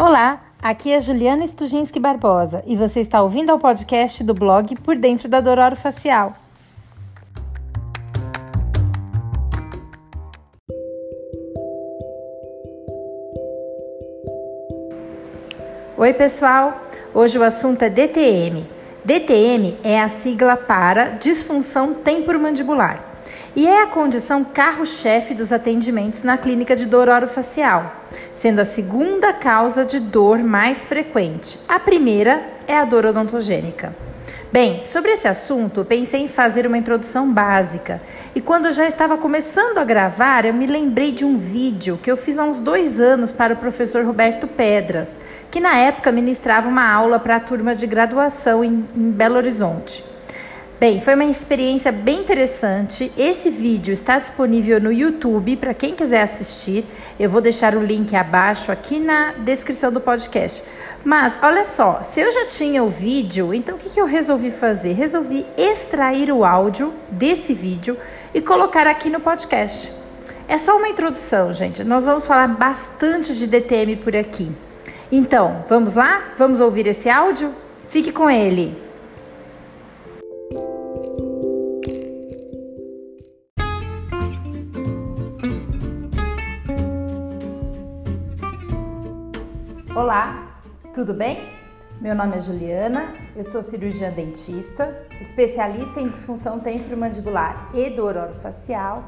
Olá, aqui é Juliana Stujinski Barbosa e você está ouvindo ao podcast do blog Por Dentro da Dororo Facial. Oi, pessoal! Hoje o assunto é DTM. DTM é a sigla para disfunção temporomandibular e é a condição carro-chefe dos atendimentos na clínica de dor orofacial, sendo a segunda causa de dor mais frequente. A primeira é a dor odontogênica. Bem, sobre esse assunto, pensei em fazer uma introdução básica. E quando eu já estava começando a gravar, eu me lembrei de um vídeo que eu fiz há uns dois anos para o professor Roberto Pedras, que na época ministrava uma aula para a turma de graduação em, em Belo Horizonte. Bem, foi uma experiência bem interessante. Esse vídeo está disponível no YouTube para quem quiser assistir. Eu vou deixar o link abaixo aqui na descrição do podcast. Mas olha só, se eu já tinha o vídeo, então o que, que eu resolvi fazer? Resolvi extrair o áudio desse vídeo e colocar aqui no podcast. É só uma introdução, gente. Nós vamos falar bastante de DTM por aqui. Então, vamos lá? Vamos ouvir esse áudio? Fique com ele. Olá, tudo bem? Meu nome é Juliana, eu sou cirurgiã dentista, especialista em disfunção temporomandibular e dor orofacial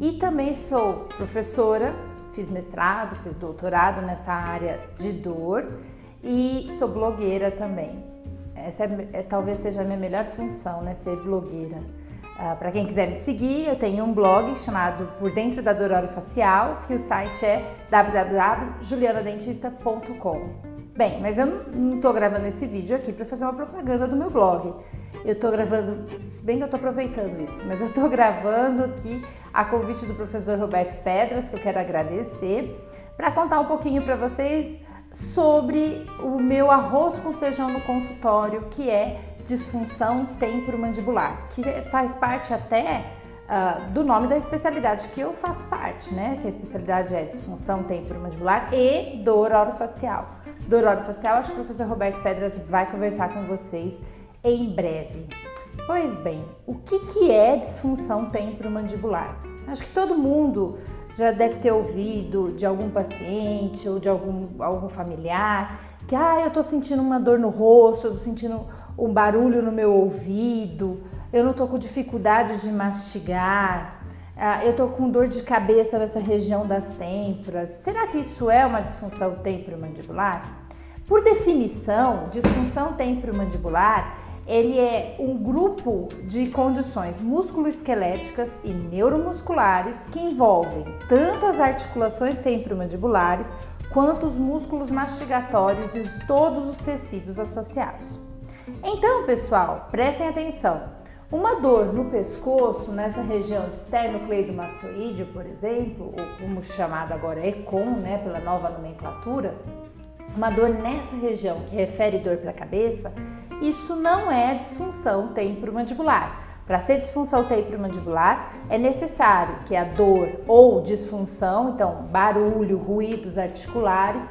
e também sou professora, fiz mestrado, fiz doutorado nessa área de dor e sou blogueira também. Essa é, é talvez seja a minha melhor função, né, ser blogueira. Uh, Para quem quiser me seguir, eu tenho um blog chamado Por Dentro da Dor Facial, que o site é www.julianadentista.com. Bem, mas eu não estou gravando esse vídeo aqui para fazer uma propaganda do meu blog. Eu estou gravando, se bem que eu estou aproveitando isso, mas eu estou gravando aqui a convite do professor Roberto Pedras, que eu quero agradecer, para contar um pouquinho para vocês sobre o meu arroz com feijão no consultório, que é disfunção temporomandibular, que faz parte até uh, do nome da especialidade que eu faço parte, né? Que a especialidade é disfunção temporomandibular e dor orofacial. Dor orofacial, acho que o professor Roberto Pedras vai conversar com vocês em breve. Pois bem, o que, que é disfunção temporomandibular? Acho que todo mundo já deve ter ouvido de algum paciente ou de algum, algum familiar que ah, eu tô sentindo uma dor no rosto, eu tô sentindo um barulho no meu ouvido, eu não tô com dificuldade de mastigar, ah, eu tô com dor de cabeça nessa região das têmporas. Será que isso é uma disfunção temporomandibular? Por definição, disfunção temporomandibular ele é um grupo de condições musculoesqueléticas e neuromusculares que envolvem tanto as articulações temporomandibulares quanto os músculos mastigatórios e todos os tecidos associados. Então, pessoal, prestem atenção. Uma dor no pescoço, nessa região de esternocleidomastoide, por exemplo, ou como chamada agora ECOM, né, pela nova nomenclatura, uma dor nessa região que refere dor para a cabeça, isso não é disfunção temporomandibular. Para ser disfunção temporomandibular, é necessário que a dor ou disfunção, então barulho, ruídos articulares,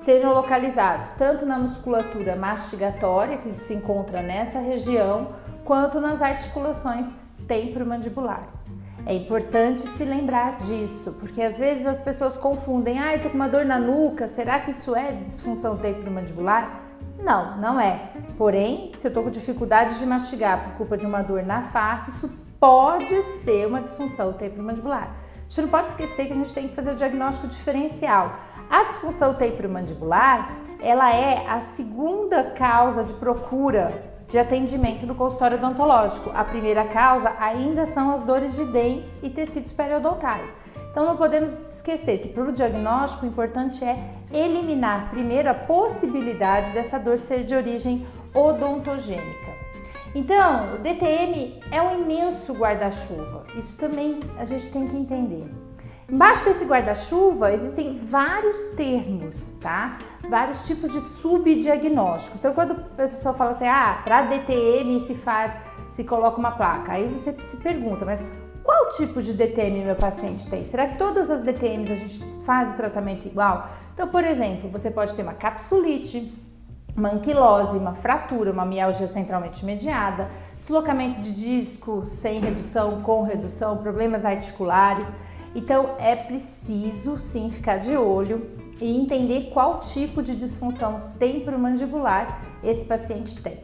sejam localizados tanto na musculatura mastigatória, que se encontra nessa região, quanto nas articulações temporomandibulares. É importante se lembrar disso, porque às vezes as pessoas confundem, ah, eu tô com uma dor na nuca, será que isso é disfunção temporomandibular? Não, não é. Porém, se eu estou com dificuldade de mastigar por culpa de uma dor na face, isso pode ser uma disfunção temporomandibular. A gente não pode esquecer que a gente tem que fazer o diagnóstico diferencial. A disfunção temporomandibular, ela é a segunda causa de procura de atendimento no consultório odontológico. A primeira causa ainda são as dores de dentes e tecidos periodontais. Então não podemos esquecer que para o diagnóstico o importante é eliminar primeiro a possibilidade dessa dor ser de origem odontogênica. Então, o DTM é um imenso guarda-chuva. Isso também a gente tem que entender. Embaixo desse guarda-chuva existem vários termos, tá? Vários tipos de subdiagnósticos. Então, quando a pessoa fala assim, ah, para DTM se faz, se coloca uma placa, aí você se pergunta, mas qual tipo de DTM meu paciente tem? Será que todas as DTMs a gente faz o tratamento igual? Então, por exemplo, você pode ter uma capsulite, uma anquilose, uma fratura, uma mialgia centralmente mediada, deslocamento de disco sem redução, com redução, problemas articulares. Então é preciso sim ficar de olho e entender qual tipo de disfunção temporomandibular esse paciente tem.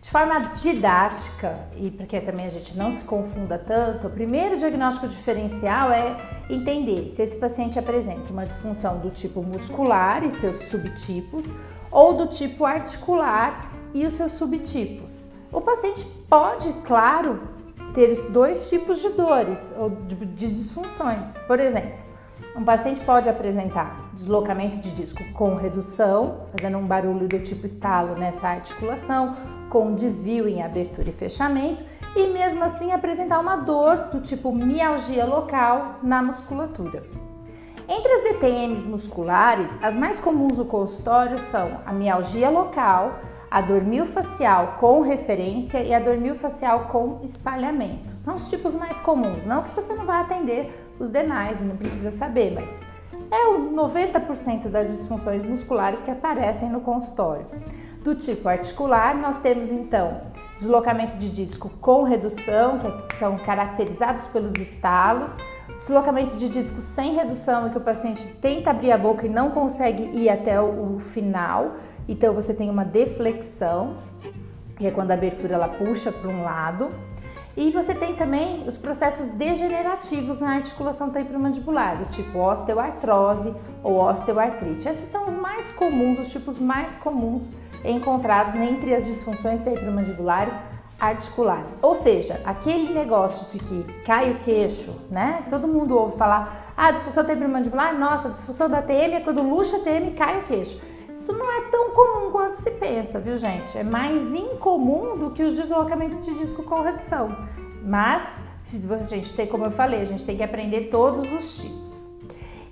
De forma didática, e para que também a gente não se confunda tanto, o primeiro diagnóstico diferencial é entender se esse paciente apresenta uma disfunção do tipo muscular e seus subtipos ou do tipo articular e os seus subtipos. O paciente pode, claro, ter dois tipos de dores ou de disfunções. Por exemplo, um paciente pode apresentar deslocamento de disco com redução, fazendo um barulho do tipo estalo nessa articulação, com desvio em abertura e fechamento, e mesmo assim apresentar uma dor do tipo mialgia local na musculatura. Entre as DTMs musculares, as mais comuns no consultório são a mialgia local, a dor miofascial com referência e a dor miofascial com espalhamento. São os tipos mais comuns, não que você não vai atender os demais e não precisa saber, mas é o 90% das disfunções musculares que aparecem no consultório. Do tipo articular, nós temos então deslocamento de disco com redução, que são caracterizados pelos estalos, deslocamento de disco sem redução, em que o paciente tenta abrir a boca e não consegue ir até o final, então você tem uma deflexão, que é quando a abertura ela puxa para um lado. E você tem também os processos degenerativos na articulação temporomandibular, tipo osteoartrose ou osteoartrite. Esses são os mais comuns, os tipos mais comuns encontrados entre as disfunções temporomandibulares articulares. Ou seja, aquele negócio de que cai o queixo, né? Todo mundo ouve falar, ah, disfunção temporomandibular, nossa, disfunção da TM é quando luxa a TM cai o queixo. Isso não é tão comum quanto se pensa, viu, gente? É mais incomum do que os deslocamentos de disco com redução. Mas, a gente tem, como eu falei, a gente tem que aprender todos os tipos.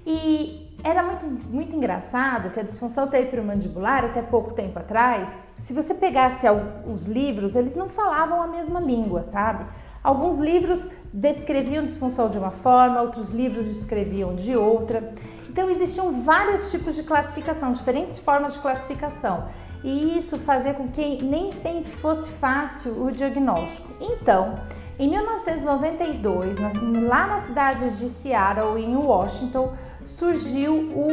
E era muito, muito engraçado que a disfunção temporomandibular, até pouco tempo atrás, se você pegasse os livros, eles não falavam a mesma língua, sabe? Alguns livros descreviam disfunção de uma forma, outros livros descreviam de outra. Então existiam vários tipos de classificação, diferentes formas de classificação. E isso fazia com que nem sempre fosse fácil o diagnóstico. Então, em 1992, lá na cidade de Seattle, em Washington, surgiu o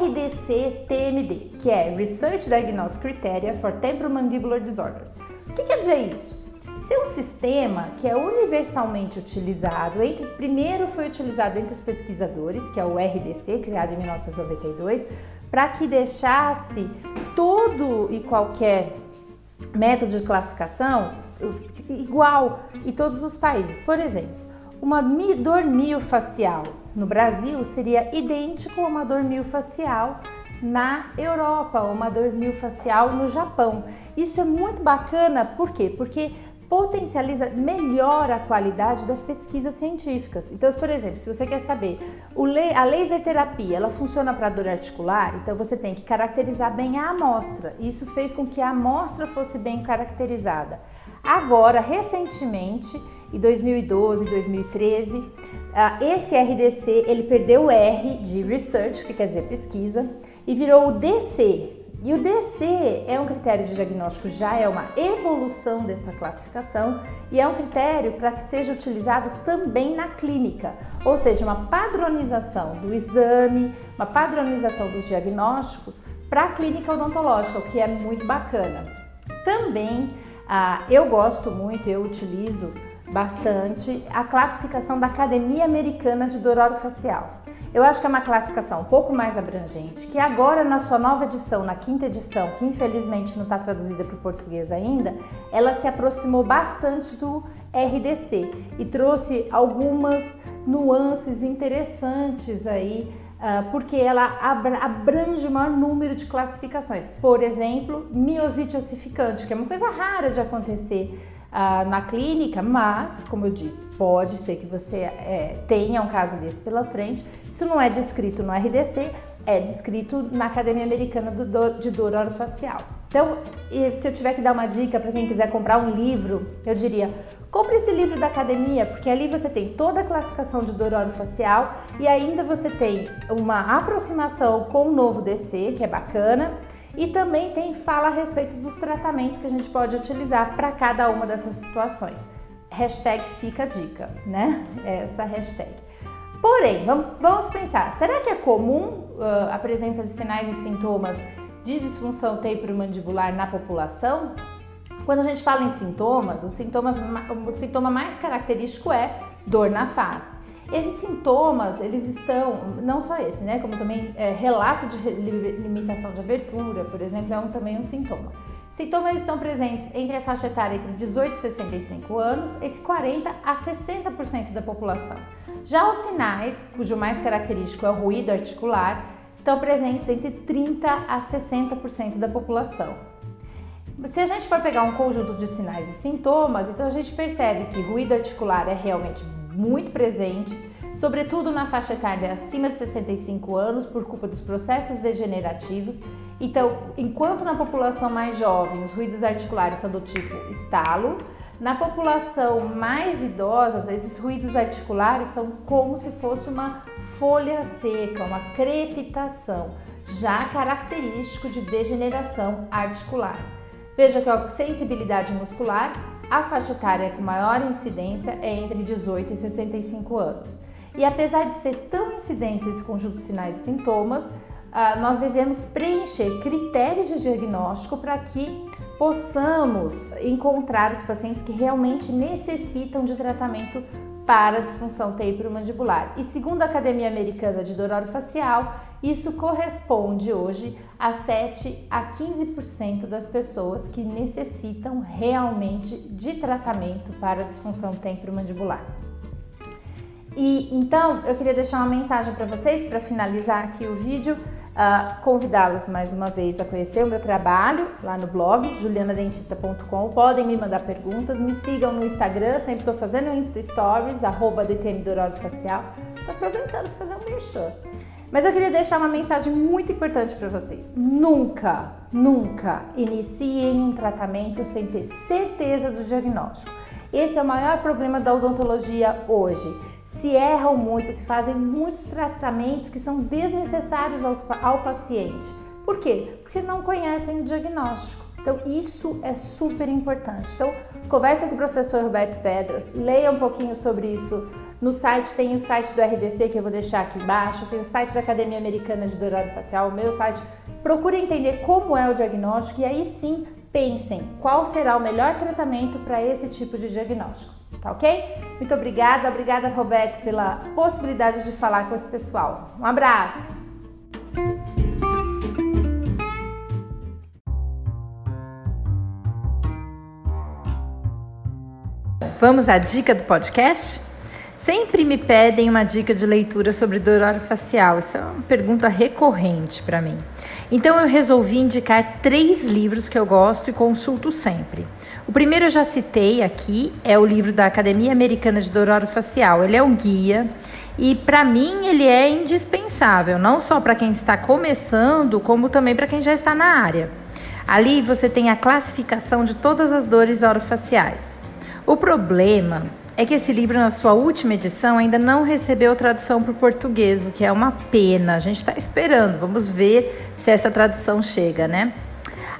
RDC-TMD, que é Research Diagnostic Criteria for Temporomandibular Disorders. O que quer dizer isso? Esse é um sistema que é universalmente utilizado, entre, primeiro foi utilizado entre os pesquisadores, que é o RDC, criado em 1992, para que deixasse todo e qualquer método de classificação igual em todos os países. Por exemplo, uma dor miofacial no Brasil seria idêntico a uma dor miofacial na Europa, uma dor miofacial no Japão. Isso é muito bacana, por quê? Porque potencializa melhor a qualidade das pesquisas científicas. Então, por exemplo, se você quer saber a laser terapia, ela funciona para dor articular, então você tem que caracterizar bem a amostra. Isso fez com que a amostra fosse bem caracterizada. Agora, recentemente, em 2012, 2013, esse RDC ele perdeu o R de research, que quer dizer pesquisa, e virou o DC, e o DC é um critério de diagnóstico, já é uma evolução dessa classificação e é um critério para que seja utilizado também na clínica, ou seja, uma padronização do exame, uma padronização dos diagnósticos para a clínica odontológica, o que é muito bacana. Também ah, eu gosto muito, eu utilizo bastante a classificação da Academia Americana de Dor Orofacial. Eu acho que é uma classificação um pouco mais abrangente, que agora na sua nova edição, na quinta edição, que infelizmente não está traduzida para o português ainda, ela se aproximou bastante do RDC e trouxe algumas nuances interessantes aí, uh, porque ela abrange o maior número de classificações. Por exemplo, miosite ossificante, que é uma coisa rara de acontecer uh, na clínica, mas, como eu disse, pode ser que você é, tenha um caso desse pela frente. Isso não é descrito no RDC, é descrito na Academia Americana de Dor Orofacial. Então, se eu tiver que dar uma dica para quem quiser comprar um livro, eu diria: Compre esse livro da academia, porque ali você tem toda a classificação de dor orofacial e ainda você tem uma aproximação com o novo DC, que é bacana, e também tem fala a respeito dos tratamentos que a gente pode utilizar para cada uma dessas situações. Hashtag fica a dica, né? Essa hashtag. Porém, vamos pensar, será que é comum uh, a presença de sinais e sintomas de disfunção temporomandibular na população? Quando a gente fala em sintomas, sintomas, o sintoma mais característico é dor na face. Esses sintomas, eles estão, não só esse, né, como também é, relato de limitação de abertura, por exemplo, é um, também um sintoma. Sintomas estão presentes entre a faixa etária entre 18 e 65 anos, entre 40 a 60% da população. Já os sinais, cujo mais característico é o ruído articular, estão presentes entre 30 a 60% da população. Se a gente for pegar um conjunto de sinais e sintomas, então a gente percebe que ruído articular é realmente muito presente, sobretudo na faixa etária acima de 65 anos, por culpa dos processos degenerativos. Então, enquanto na população mais jovem os ruídos articulares são do tipo estalo, na população mais idosa, esses ruídos articulares são como se fosse uma folha seca, uma crepitação, já característico de degeneração articular. Veja que a sensibilidade muscular, a faixa etária com maior incidência é entre 18 e 65 anos. E apesar de ser tão incidente esse conjunto de sinais e sintomas, ah, nós devemos preencher critérios de diagnóstico para que possamos encontrar os pacientes que realmente necessitam de tratamento para a disfunção temporomandibular. E segundo a Academia Americana de Dor Orofacial, isso corresponde hoje a 7 a 15% das pessoas que necessitam realmente de tratamento para a disfunção temporomandibular. E então eu queria deixar uma mensagem para vocês para finalizar aqui o vídeo. Uh, convidá-los mais uma vez a conhecer o meu trabalho lá no blog julianadentista.com. Podem me mandar perguntas, me sigam no Instagram, sempre estou fazendo Insta Stories, arroba Facial. Estou aproveitando para fazer um merchan. Mas eu queria deixar uma mensagem muito importante para vocês. Nunca, nunca iniciem um tratamento sem ter certeza do diagnóstico. Esse é o maior problema da odontologia hoje se erram muito, se fazem muitos tratamentos que são desnecessários ao, ao paciente. Por quê? Porque não conhecem o diagnóstico. Então, isso é super importante. Então, conversa com o professor Roberto Pedras, leia um pouquinho sobre isso. No site tem o site do RDC que eu vou deixar aqui embaixo, tem o site da Academia Americana de Dourado Facial, o meu site. Procure entender como é o diagnóstico e aí sim pensem qual será o melhor tratamento para esse tipo de diagnóstico. Tá ok? Muito obrigada, obrigada Roberto pela possibilidade de falar com esse pessoal. Um abraço! Vamos à dica do podcast? Sempre me pedem uma dica de leitura sobre dor facial. Isso é uma pergunta recorrente para mim. Então eu resolvi indicar três livros que eu gosto e consulto sempre. O primeiro eu já citei aqui, é o livro da Academia Americana de Dor Facial. Ele é um guia e para mim ele é indispensável, não só para quem está começando, como também para quem já está na área. Ali você tem a classificação de todas as dores orofaciais. O problema é que esse livro, na sua última edição, ainda não recebeu tradução para o português, o que é uma pena. A gente está esperando, vamos ver se essa tradução chega, né?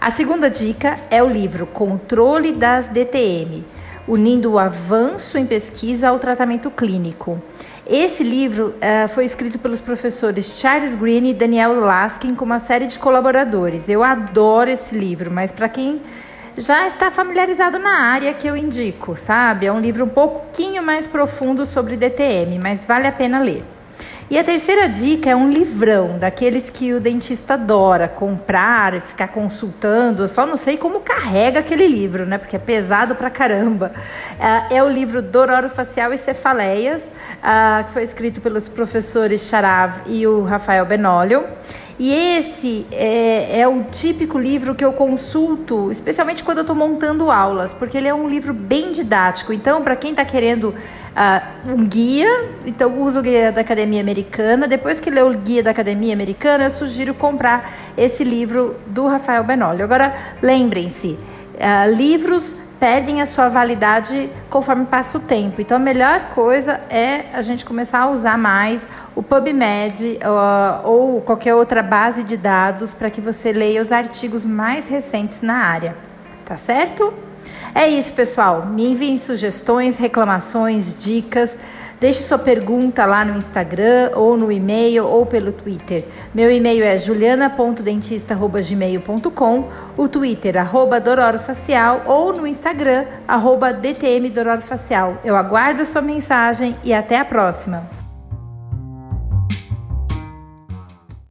A segunda dica é o livro Controle das DTM, unindo o avanço em pesquisa ao tratamento clínico. Esse livro uh, foi escrito pelos professores Charles Green e Daniel Laskin com uma série de colaboradores. Eu adoro esse livro, mas para quem já está familiarizado na área que eu indico, sabe? É um livro um pouquinho mais profundo sobre DTM, mas vale a pena ler. E a terceira dica é um livrão, daqueles que o dentista adora comprar e ficar consultando. Eu só não sei como carrega aquele livro, né? Porque é pesado pra caramba. É, é o livro Dororo Facial e Cefaleias, ah, que foi escrito pelos professores Charav e o Rafael Benólio. E esse é, é o típico livro que eu consulto, especialmente quando eu estou montando aulas, porque ele é um livro bem didático. Então, para quem está querendo uh, um guia, então usa o guia da Academia Americana. Depois que lê o guia da Academia Americana, eu sugiro comprar esse livro do Rafael Benoli. Agora, lembrem-se, uh, livros perdem a sua validade conforme passa o tempo. Então a melhor coisa é a gente começar a usar mais o PubMed uh, ou qualquer outra base de dados para que você leia os artigos mais recentes na área. Tá certo? É isso, pessoal. Me enviem sugestões, reclamações, dicas. Deixe sua pergunta lá no Instagram, ou no e-mail, ou pelo Twitter. Meu e-mail é juliana.dentista.gmail.com, o Twitter, arroba Dororofacial, ou no Instagram, arroba DTM Dororofacial. Eu aguardo a sua mensagem e até a próxima!